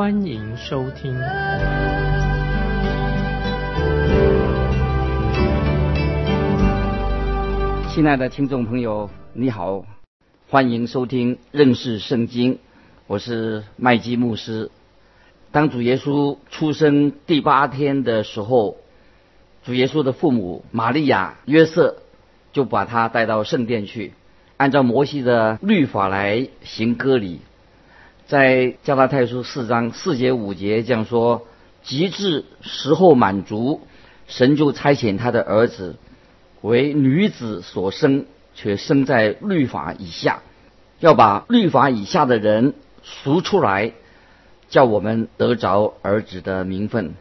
欢迎收听。亲爱的听众朋友，你好。欢迎收听认识圣经，我是麦基牧师。当主耶稣出生第八天的时候，主耶稣的父母玛利亚、约瑟就把他带到圣殿去，按照摩西的律法来行割礼。在加拉太书四章四节五节这样说：及至时候满足，神就差遣他的儿子为女子所生。却生在律法以下，要把律法以下的人赎出来，叫我们得着儿子的名分。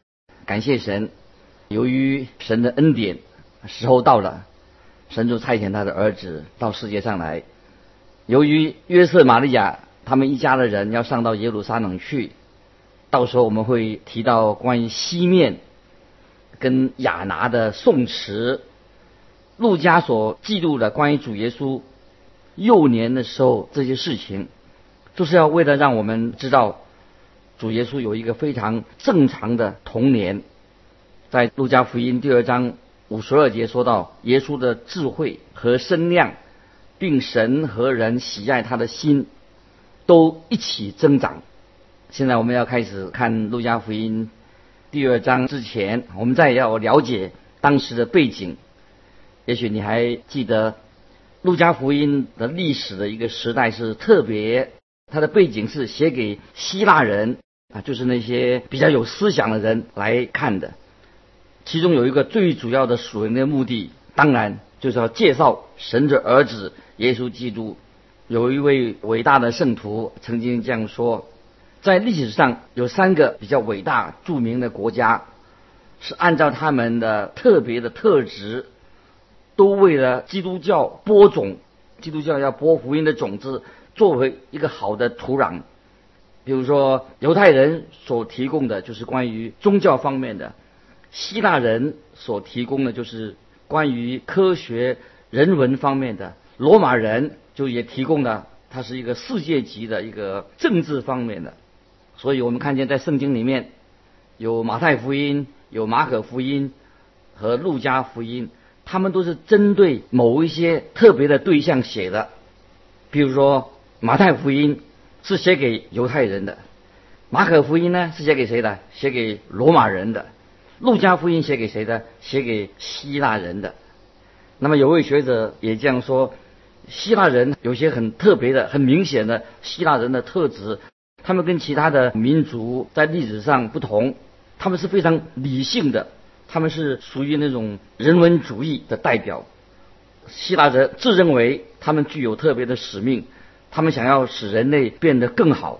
感谢神，由于神的恩典，时候到了，神就差遣他的儿子到世界上来。由于约瑟、玛利亚他们一家的人要上到耶路撒冷去，到时候我们会提到关于西面跟亚拿的宋词。路加所记录的关于主耶稣幼年的时候这些事情，都是要为了让我们知道主耶稣有一个非常正常的童年。在路加福音第二章五十二节说到，耶稣的智慧和身量，并神和人喜爱他的心，都一起增长。现在我们要开始看路加福音第二章之前，我们再要了解当时的背景。也许你还记得，路加福音的历史的一个时代是特别，它的背景是写给希腊人啊，就是那些比较有思想的人来看的。其中有一个最主要的属灵的目的，当然就是要介绍神的儿子耶稣基督。有一位伟大的圣徒曾经这样说：在历史上有三个比较伟大著名的国家，是按照他们的特别的特质。都为了基督教播种，基督教要播福音的种子，作为一个好的土壤。比如说，犹太人所提供的就是关于宗教方面的；希腊人所提供的就是关于科学、人文方面的；罗马人就也提供了，它是一个世界级的一个政治方面的。所以我们看见在圣经里面有马太福音、有马可福音和路加福音。他们都是针对某一些特别的对象写的，比如说马太福音是写给犹太人的，马可福音呢是写给谁的？写给罗马人的，路加福音写给谁的？写给希腊人的。那么有位学者也这样说：希腊人有些很特别的、很明显的希腊人的特质，他们跟其他的民族在历史上不同，他们是非常理性的。他们是属于那种人文主义的代表，希腊人自认为他们具有特别的使命，他们想要使人类变得更好。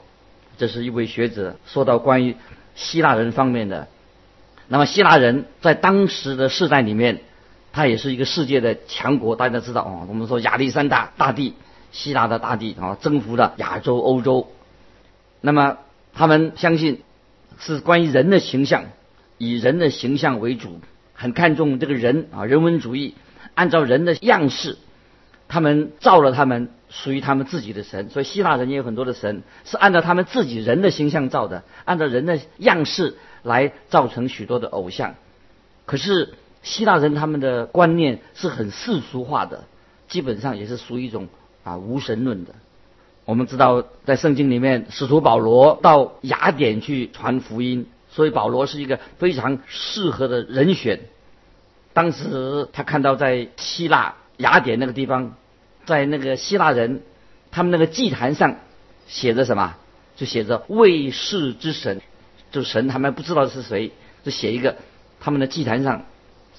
这是一位学者说到关于希腊人方面的。那么希腊人在当时的世代里面，他也是一个世界的强国。大家知道啊，我们说亚历山大大帝，希腊的大帝啊，征服了亚洲、欧洲。那么他们相信是关于人的形象。以人的形象为主，很看重这个人啊，人文主义，按照人的样式，他们造了他们属于他们自己的神。所以希腊人也有很多的神，是按照他们自己人的形象造的，按照人的样式来造成许多的偶像。可是希腊人他们的观念是很世俗化的，基本上也是属于一种啊无神论的。我们知道，在圣经里面，使徒保罗到雅典去传福音。所以保罗是一个非常适合的人选。当时他看到在希腊雅典那个地方，在那个希腊人他们那个祭坛上写着什么？就写着卫士之神，就神他们不知道是谁，就写一个他们的祭坛上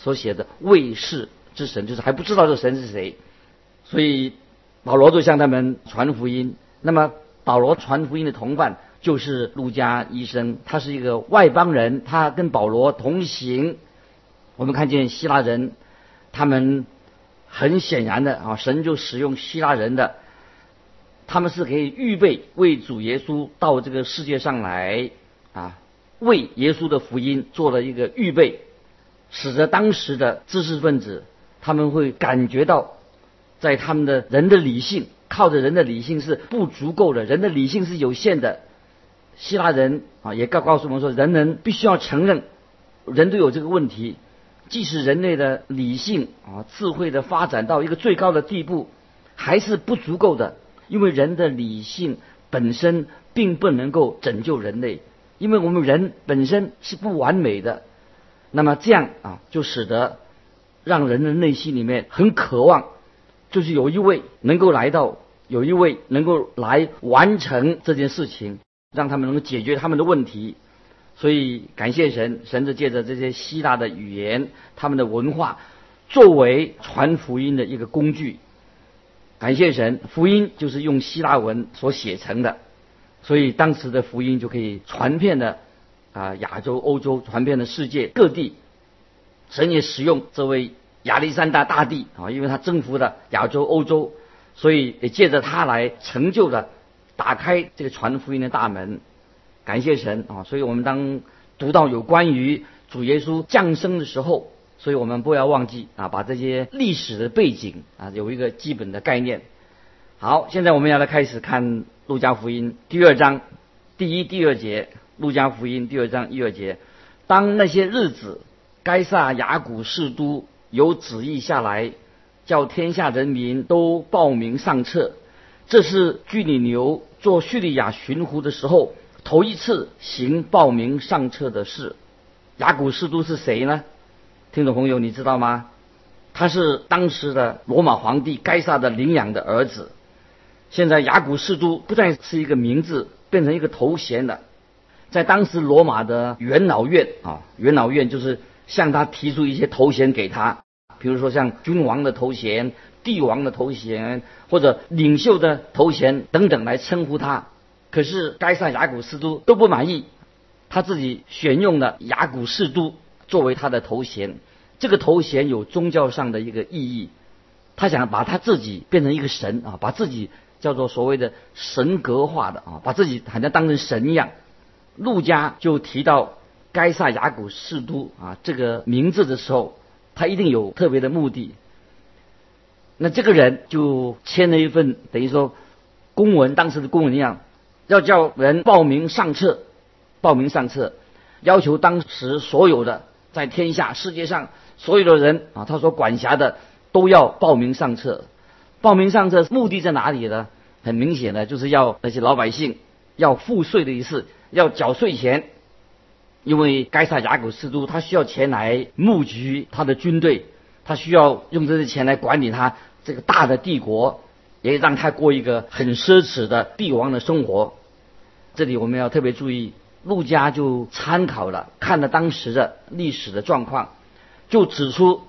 所写的卫士之神，就是还不知道这神是谁。所以保罗就向他们传福音。那么保罗传福音的同伴就是路加医生，他是一个外邦人，他跟保罗同行。我们看见希腊人，他们很显然的啊，神就使用希腊人的，他们是可以预备为主耶稣到这个世界上来啊，为耶稣的福音做了一个预备，使得当时的知识分子他们会感觉到，在他们的人的理性。靠着人的理性是不足够的，人的理性是有限的。希腊人啊，也告告诉我们说，人人必须要承认，人都有这个问题。即使人类的理性啊、智慧的发展到一个最高的地步，还是不足够的，因为人的理性本身并不能够拯救人类，因为我们人本身是不完美的。那么这样啊，就使得让人的内心里面很渴望。就是有一位能够来到，有一位能够来完成这件事情，让他们能够解决他们的问题。所以感谢神，神就借着这些希腊的语言、他们的文化，作为传福音的一个工具。感谢神，福音就是用希腊文所写成的，所以当时的福音就可以传遍了啊亚洲、欧洲，传遍了世界各地。神也使用这位。亚历山大大帝啊，因为他征服了亚洲、欧洲，所以也借着他来成就了打开这个传福音的大门。感谢神啊！所以我们当读到有关于主耶稣降生的时候，所以我们不要忘记啊，把这些历史的背景啊有一个基本的概念。好，现在我们要来开始看路加福音第二章第一、第二节。路加福音第二章一二节，当那些日子，该撒雅古士都。有旨意下来，叫天下人民都报名上册。这是居里牛做叙利亚巡抚的时候头一次行报名上册的事。雅古士都是谁呢？听众朋友，你知道吗？他是当时的罗马皇帝该萨的领养的儿子。现在雅古士都不再是一个名字，变成一个头衔了。在当时罗马的元老院啊，元老院就是。向他提出一些头衔给他，比如说像君王的头衔、帝王的头衔或者领袖的头衔等等来称呼他。可是该萨雅古斯都都不满意，他自己选用了雅古士都作为他的头衔。这个头衔有宗教上的一个意义，他想把他自己变成一个神啊，把自己叫做所谓的神格化的啊，把自己好像当成神一样。陆家就提到。该萨雅古士都啊，这个名字的时候，他一定有特别的目的。那这个人就签了一份等于说公文，当时的公文一样，要叫人报名上册，报名上册，要求当时所有的在天下世界上所有的人啊，他所管辖的都要报名上册。报名上册目的在哪里呢？很明显的就是要那些老百姓要付税的意思，要缴税钱。因为该萨雅古斯都他需要钱来募集他的军队，他需要用这些钱来管理他这个大的帝国，也让他过一个很奢侈的帝王的生活。这里我们要特别注意，陆家就参考了看了当时的历史的状况，就指出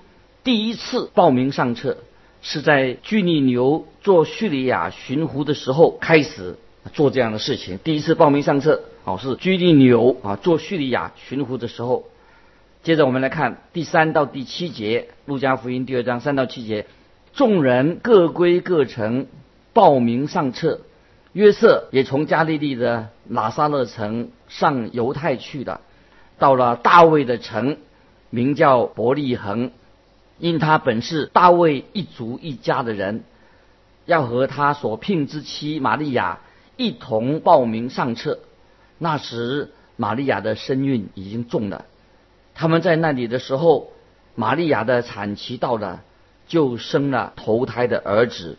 第一次报名上册是在居里牛做叙利亚巡抚的时候开始做这样的事情。第一次报名上册。哦，是居利纽啊，做叙利亚巡抚的时候。接着我们来看第三到第七节，《路加福音》第二章三到七节，众人各归各城，报名上册。约瑟也从加利利的拿撒勒城上犹太去了，到了大卫的城，名叫伯利恒，因他本是大卫一族一家的人，要和他所聘之妻玛利亚一同报名上册。那时，玛利亚的身孕已经重了。他们在那里的时候，玛利亚的产期到了，就生了头胎的儿子，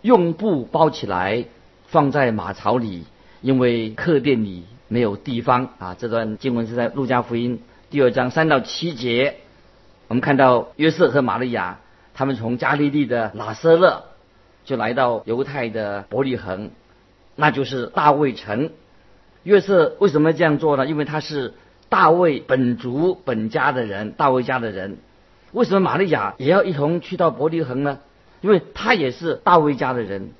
用布包起来，放在马槽里，因为客店里没有地方啊。这段经文是在路加福音第二章三到七节。我们看到约瑟和玛利亚，他们从加利利的拉瑟勒就来到犹太的伯利恒，那就是大卫城。约瑟为什么这样做呢？因为他是大卫本族本家的人，大卫家的人。为什么玛利亚也要一同去到伯利恒呢？因为他也是大卫家的人。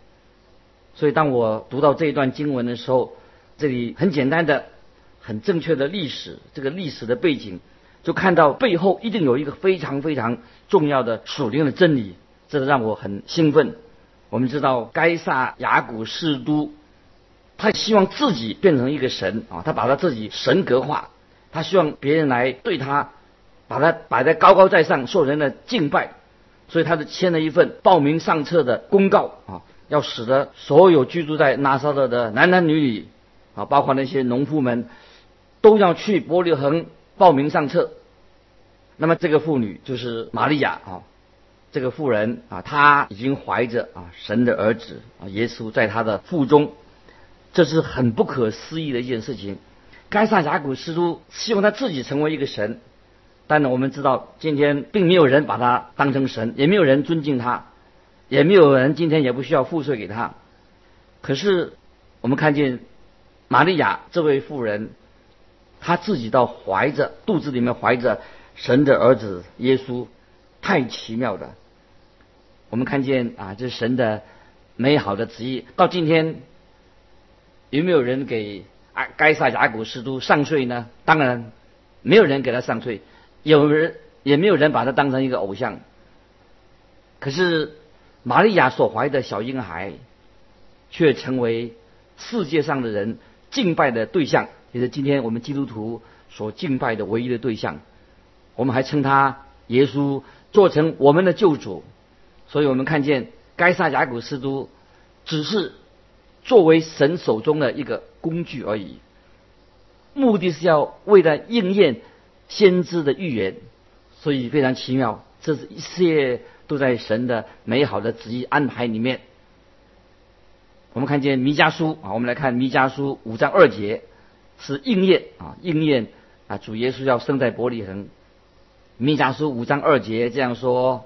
所以当我读到这一段经文的时候，这里很简单的、很正确的历史，这个历史的背景，就看到背后一定有一个非常非常重要的属灵的真理，这让我很兴奋。我们知道，该萨雅古士都，他希望自己变成一个神啊，他把他自己神格化，他希望别人来对他，把他摆在高高在上，受人的敬拜，所以他就签了一份报名上册的公告啊，要使得所有居住在拿撒勒的男男女女。啊，包括那些农夫们都要去伯利恒报名上册。那么这个妇女就是玛利亚啊，这个妇人啊，她已经怀着啊神的儿子啊耶稣在她的腹中，这是很不可思议的一件事情。该萨雅古斯都希望他自己成为一个神，但呢，我们知道今天并没有人把他当成神，也没有人尊敬他，也没有人今天也不需要赋税给他。可是我们看见。玛利亚这位妇人，她自己倒怀着肚子里面怀着神的儿子耶稣，太奇妙了。我们看见啊，这是神的美好的旨意。到今天，有没有人给啊该撒雅古斯都上税呢？当然，没有人给他上税，有人也没有人把他当成一个偶像。可是玛利亚所怀的小婴孩，却成为世界上的人。敬拜的对象，也是今天我们基督徒所敬拜的唯一的对象。我们还称他耶稣做成我们的救主，所以我们看见该撒雅古斯都只是作为神手中的一个工具而已，目的是要为了应验先知的预言，所以非常奇妙，这是一切都在神的美好的旨意安排里面。我们看见弥迦书啊，我们来看弥迦书五章二节，是应验啊，应验啊，主耶稣要生在伯利恒。弥迦书五章二节这样说：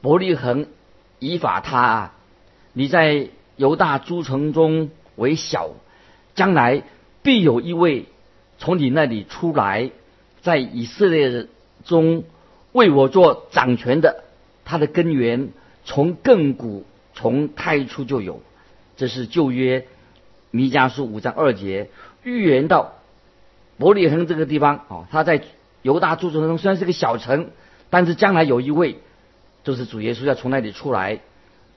伯利恒以法他，你在犹大诸城中为小，将来必有一位从你那里出来，在以色列中为我做掌权的，他的根源从亘古从太初就有。这是旧约弥迦书五章二节预言到伯利恒这个地方啊，他在犹大诸城中虽然是个小城，但是将来有一位就是主耶稣要从那里出来，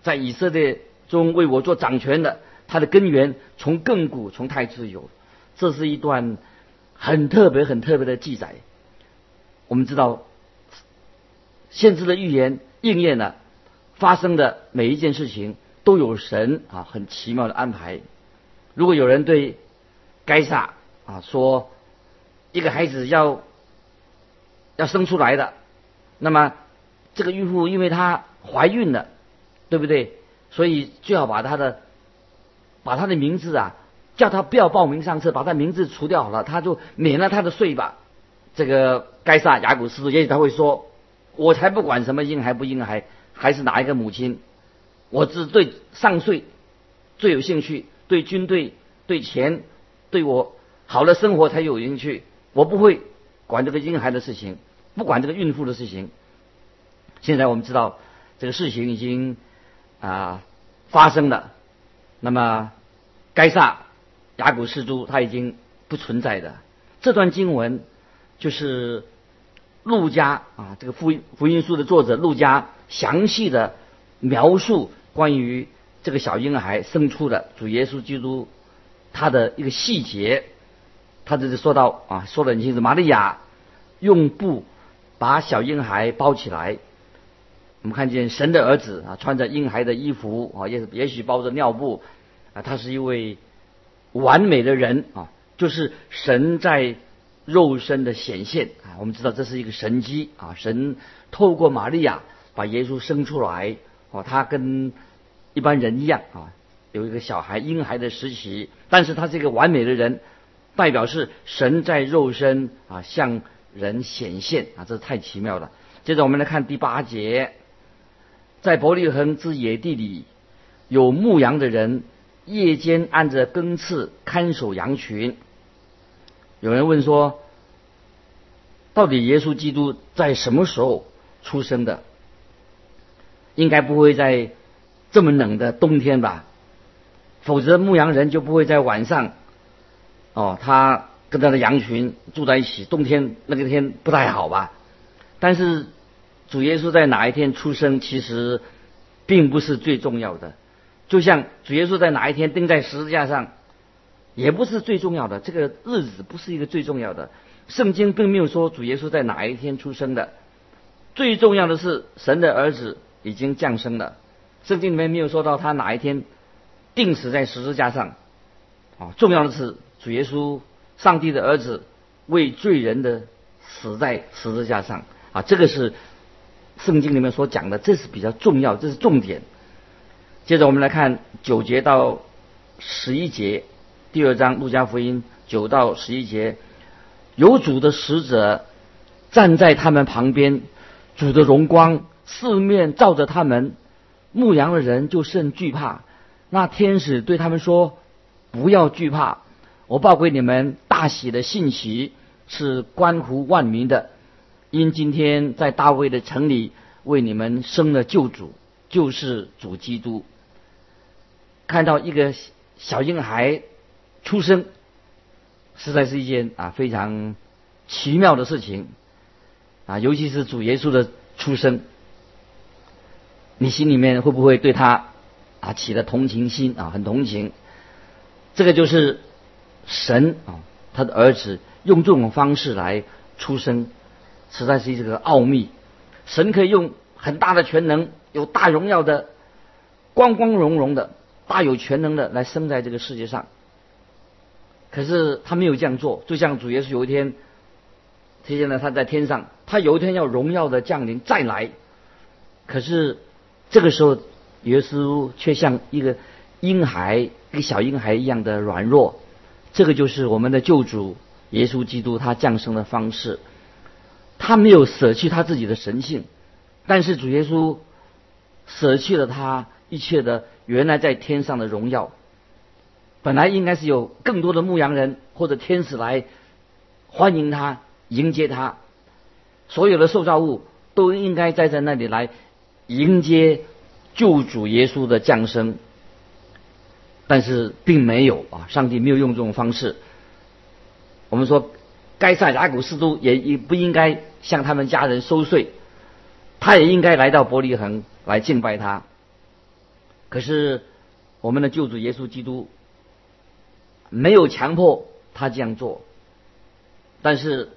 在以色列中为我做掌权的，他的根源从亘古从太初有。这是一段很特别很特别的记载。我们知道，先知的预言应验了，发生的每一件事情。都有神啊，很奇妙的安排。如果有人对该撒啊说一个孩子要要生出来的，那么这个孕妇因为她怀孕了，对不对？所以最好把他的把他的名字啊，叫他不要报名上册，把他名字除掉好了，他就免了他的税吧。这个该杀雅古斯也许他会说，我才不管什么婴孩不婴孩，还是哪一个母亲。我只对上税最有兴趣，对军队、对钱、对我好的生活才有兴趣。我不会管这个婴孩的事情，不管这个孕妇的事情。现在我们知道这个事情已经啊发生的，那么该撒雅古士都他已经不存在的。这段经文就是路加啊这个福音福音书的作者路加详细的描述。关于这个小婴孩生出的主耶稣基督，他的一个细节，他这里说到啊，说的很清楚。玛利亚用布把小婴孩包起来，我们看见神的儿子啊，穿着婴孩的衣服啊，也也许包着尿布啊，他是一位完美的人啊，就是神在肉身的显现啊。我们知道这是一个神机啊，神透过玛利亚把耶稣生出来。哦，他跟一般人一样啊，有一个小孩婴孩的时期，但是他是一个完美的人，代表是神在肉身啊向人显现啊，这太奇妙了。接着我们来看第八节，在伯利恒之野地里，有牧羊的人夜间按着更次看守羊群。有人问说，到底耶稣基督在什么时候出生的？应该不会在这么冷的冬天吧，否则牧羊人就不会在晚上哦，他跟他的羊群住在一起，冬天那个天不太好吧？但是主耶稣在哪一天出生，其实并不是最重要的。就像主耶稣在哪一天钉在十字架上，也不是最重要的。这个日子不是一个最重要的。圣经并没有说主耶稣在哪一天出生的。最重要的是神的儿子已经降生了。圣经里面没有说到他哪一天钉死在十字架上。啊，重要的是主耶稣，上帝的儿子为罪人的死在十字架上。啊，这个是圣经里面所讲的，这是比较重要，这是重点。接着我们来看九节到十一节，第二章路加福音九到十一节，有主的使者站在他们旁边，主的荣光四面照着他们，牧羊的人就甚惧怕。那天使对他们说：“不要惧怕，我报给你们大喜的信息，是关乎万民的。”因今天在大卫的城里为你们生了救主，就是主基督。看到一个小婴孩出生，实在是一件啊非常奇妙的事情啊，尤其是主耶稣的出生，你心里面会不会对他啊起了同情心啊？很同情。这个就是神啊，他的儿子用这种方式来出生。实在是一个奥秘，神可以用很大的全能，有大荣耀的、光光荣荣的、大有全能的来生在这个世界上。可是他没有这样做，就像主耶稣有一天，体现了他在天上，他有一天要荣耀的降临再来。可是这个时候，耶稣却像一个婴孩、一个小婴孩一样的软弱。这个就是我们的救主耶稣基督他降生的方式。他没有舍弃他自己的神性，但是主耶稣舍弃了他一切的原来在天上的荣耀。本来应该是有更多的牧羊人或者天使来欢迎他、迎接他，所有的受造物都应该站在那里来迎接救主耶稣的降生。但是并没有啊，上帝没有用这种方式。我们说。该撒雅古斯都也也不应该向他们家人收税，他也应该来到伯利恒来敬拜他。可是我们的救主耶稣基督没有强迫他这样做，但是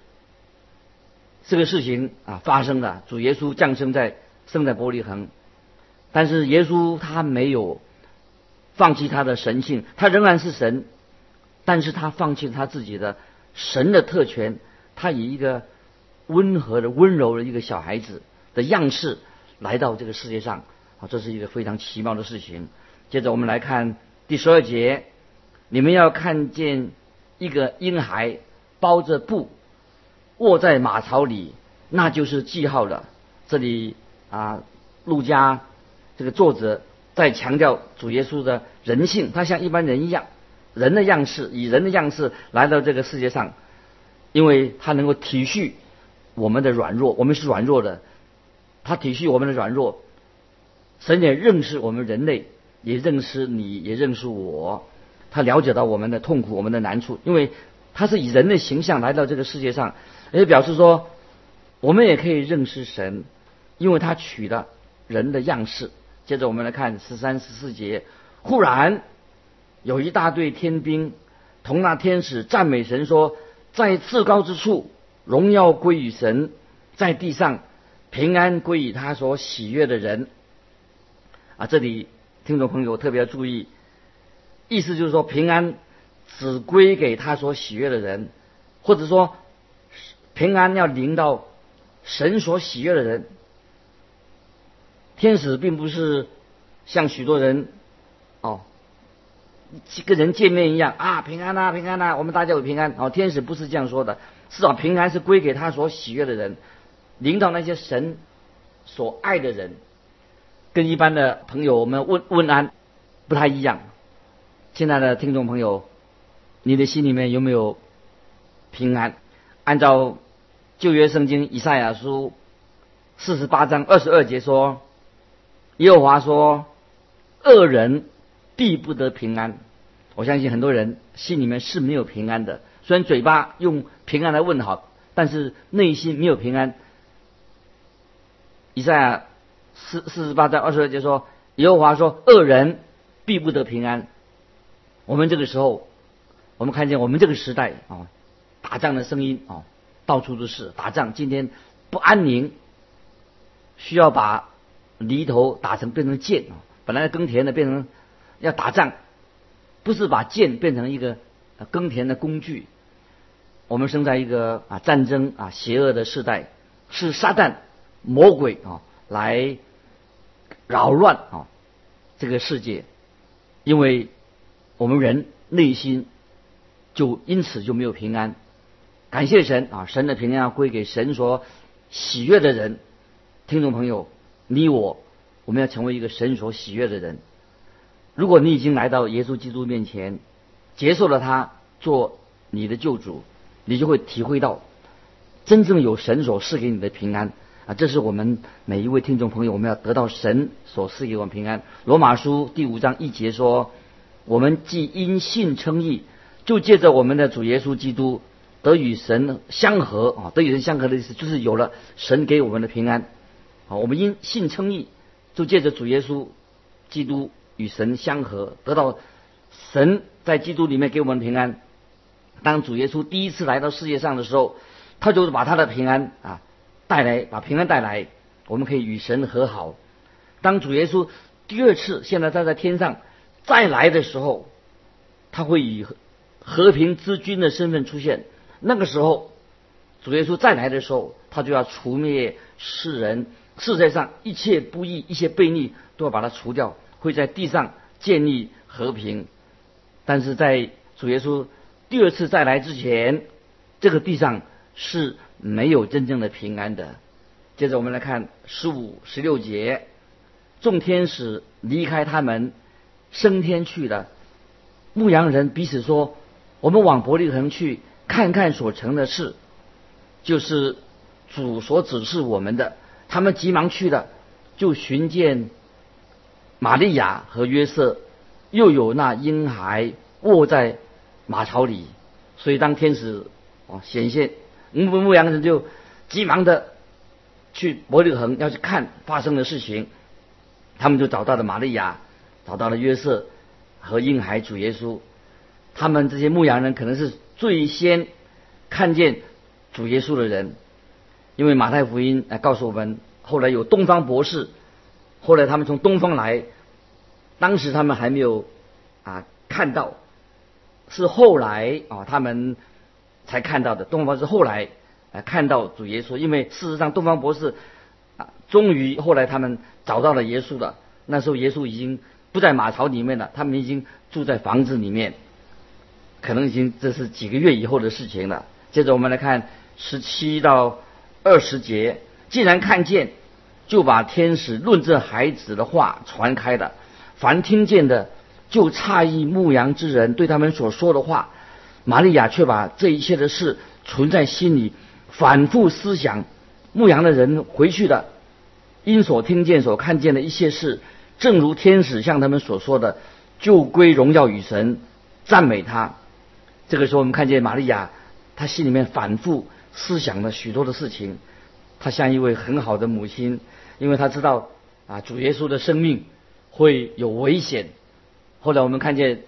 这个事情啊发生了，主耶稣降生在生在伯利恒，但是耶稣他没有放弃他的神性，他仍然是神，但是他放弃他自己的。神的特权，他以一个温和的、温柔的一个小孩子的样式来到这个世界上啊，这是一个非常奇妙的事情。接着我们来看第十二节，你们要看见一个婴孩包着布卧在马槽里，那就是记号了。这里啊，路加这个作者在强调主耶稣的人性，他像一般人一样。人的样式，以人的样式来到这个世界上，因为他能够体恤我们的软弱，我们是软弱的，他体恤我们的软弱，神也认识我们人类，也认识你，也认识我，他了解到我们的痛苦，我们的难处，因为他是以人的形象来到这个世界上，也表示说，我们也可以认识神，因为他取了人的样式。接着我们来看十三十四节，忽然。有一大队天兵同那天使赞美神说：“在至高之处，荣耀归于神；在地上，平安归于他所喜悦的人。”啊，这里听众朋友特别要注意，意思就是说，平安只归给他所喜悦的人，或者说，平安要临到神所喜悦的人。天使并不是像许多人哦。跟人见面一样啊，平安呐，平安呐，我们大家有平安。哦，天使不是这样说的，至少平安是归给他所喜悦的人，领导那些神所爱的人，跟一般的朋友我们问问安不太一样。亲爱的听众朋友，你的心里面有没有平安？按照旧约圣经以赛亚书四十八章二十二节说，耶和华说，恶人。必不得平安，我相信很多人心里面是没有平安的，虽然嘴巴用平安来问好，但是内心没有平安。以赛亚四四十八章二十二节说：“耶和华说，恶人必不得平安。”我们这个时候，我们看见我们这个时代啊，打仗的声音啊，到处都是打仗。今天不安宁，需要把犁头打成变成剑啊，本来耕田的变成要打仗。不是把剑变成一个耕田的工具。我们生在一个啊战争啊邪恶的时代，是撒旦魔鬼啊来扰乱啊这个世界，因为我们人内心就因此就没有平安。感谢神啊，神的平安要归给神所喜悦的人。听众朋友，你我我们要成为一个神所喜悦的人。如果你已经来到耶稣基督面前，接受了他做你的救主，你就会体会到真正有神所赐给你的平安啊！这是我们每一位听众朋友，我们要得到神所赐给我们平安。罗马书第五章一节说：“我们既因信称义，就借着我们的主耶稣基督得与神相合啊！得与神相合的意思就是有了神给我们的平安啊！我们因信称义，就借着主耶稣基督。”与神相合，得到神在基督里面给我们平安。当主耶稣第一次来到世界上的时候，他就是把他的平安啊带来，把平安带来，我们可以与神和好。当主耶稣第二次现在站在天上再来的时候，他会以和平之君的身份出现。那个时候，主耶稣再来的时候，他就要除灭世人世界上一切不义、一切悖逆，都要把它除掉。会在地上建立和平，但是在主耶稣第二次再来之前，这个地上是没有真正的平安的。接着我们来看十五、十六节，众天使离开他们升天去了。牧羊人彼此说：“我们往伯利恒去看看所成的事，就是主所指示我们的。”他们急忙去了，就寻见。玛利亚和约瑟又有那婴孩卧在马槽里，所以当天使哦显现，牧牧羊人就急忙的去伯利恒要去看发生的事情。他们就找到了玛利亚，找到了约瑟和婴孩主耶稣。他们这些牧羊人可能是最先看见主耶稣的人，因为马太福音来告诉我们，后来有东方博士。后来他们从东方来，当时他们还没有啊看到，是后来啊他们才看到的。东方是后来啊看到主耶稣，因为事实上东方博士啊终于后来他们找到了耶稣了。那时候耶稣已经不在马槽里面了，他们已经住在房子里面，可能已经这是几个月以后的事情了。接着我们来看十七到二十节，既然看见。就把天使论这孩子的话传开了，凡听见的就诧异牧羊之人对他们所说的话。玛利亚却把这一切的事存在心里，反复思想。牧羊的人回去的，因所听见、所看见的一切事，正如天使向他们所说的，就归荣耀与神，赞美他。这个时候，我们看见玛利亚，她心里面反复思想了许多的事情，她像一位很好的母亲。因为他知道啊，主耶稣的生命会有危险。后来我们看见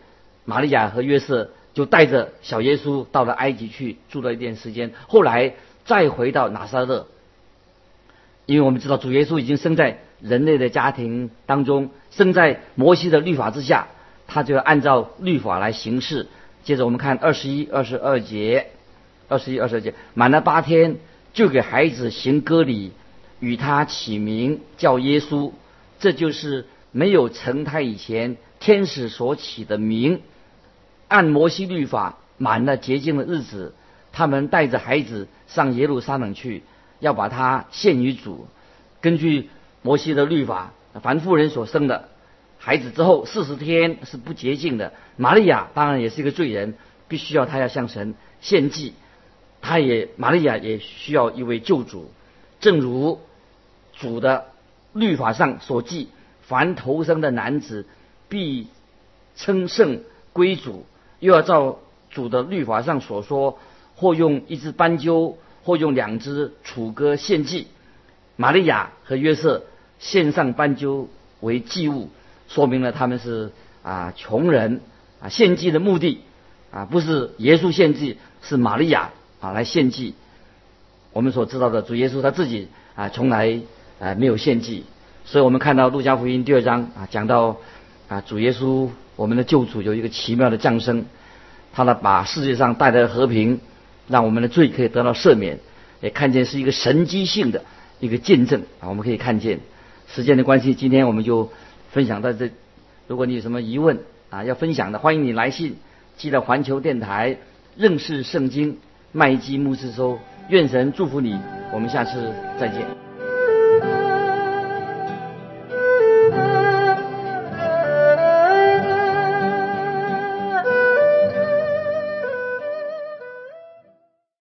玛利亚和约瑟就带着小耶稣到了埃及去住了一段时间，后来再回到拿撒勒。因为我们知道主耶稣已经生在人类的家庭当中，生在摩西的律法之下，他就要按照律法来行事。接着我们看二十一、二十二节，二十一、二十二节，满了八天就给孩子行割礼。与他起名叫耶稣，这就是没有成胎以前天使所起的名。按摩西律法，满了洁净的日子，他们带着孩子上耶路撒冷去，要把他献于主。根据摩西的律法，凡妇人所生的孩子之后四十天是不洁净的。玛利亚当然也是一个罪人，必须要他要向神献祭，他也玛利亚也需要一位救主。正如主的律法上所记，凡投生的男子必称圣归主，又要照主的律法上所说，或用一只斑鸠，或用两只楚歌献祭。玛利亚和约瑟献上斑鸠为祭物，说明了他们是啊穷人啊献祭的目的啊不是耶稣献祭，是玛利亚啊来献祭。我们所知道的主耶稣他自己啊从来啊没有献祭，所以我们看到路加福音第二章啊讲到啊主耶稣我们的救主有一个奇妙的降生，他呢把世界上带来的和平，让我们的罪可以得到赦免，也看见是一个神机性的。一个见证啊，我们可以看见，时间的关系，今天我们就分享到这。如果你有什么疑问啊，要分享的，欢迎你来信寄到环球电台认识圣经麦基牧师收。愿神祝福你，我们下次再见。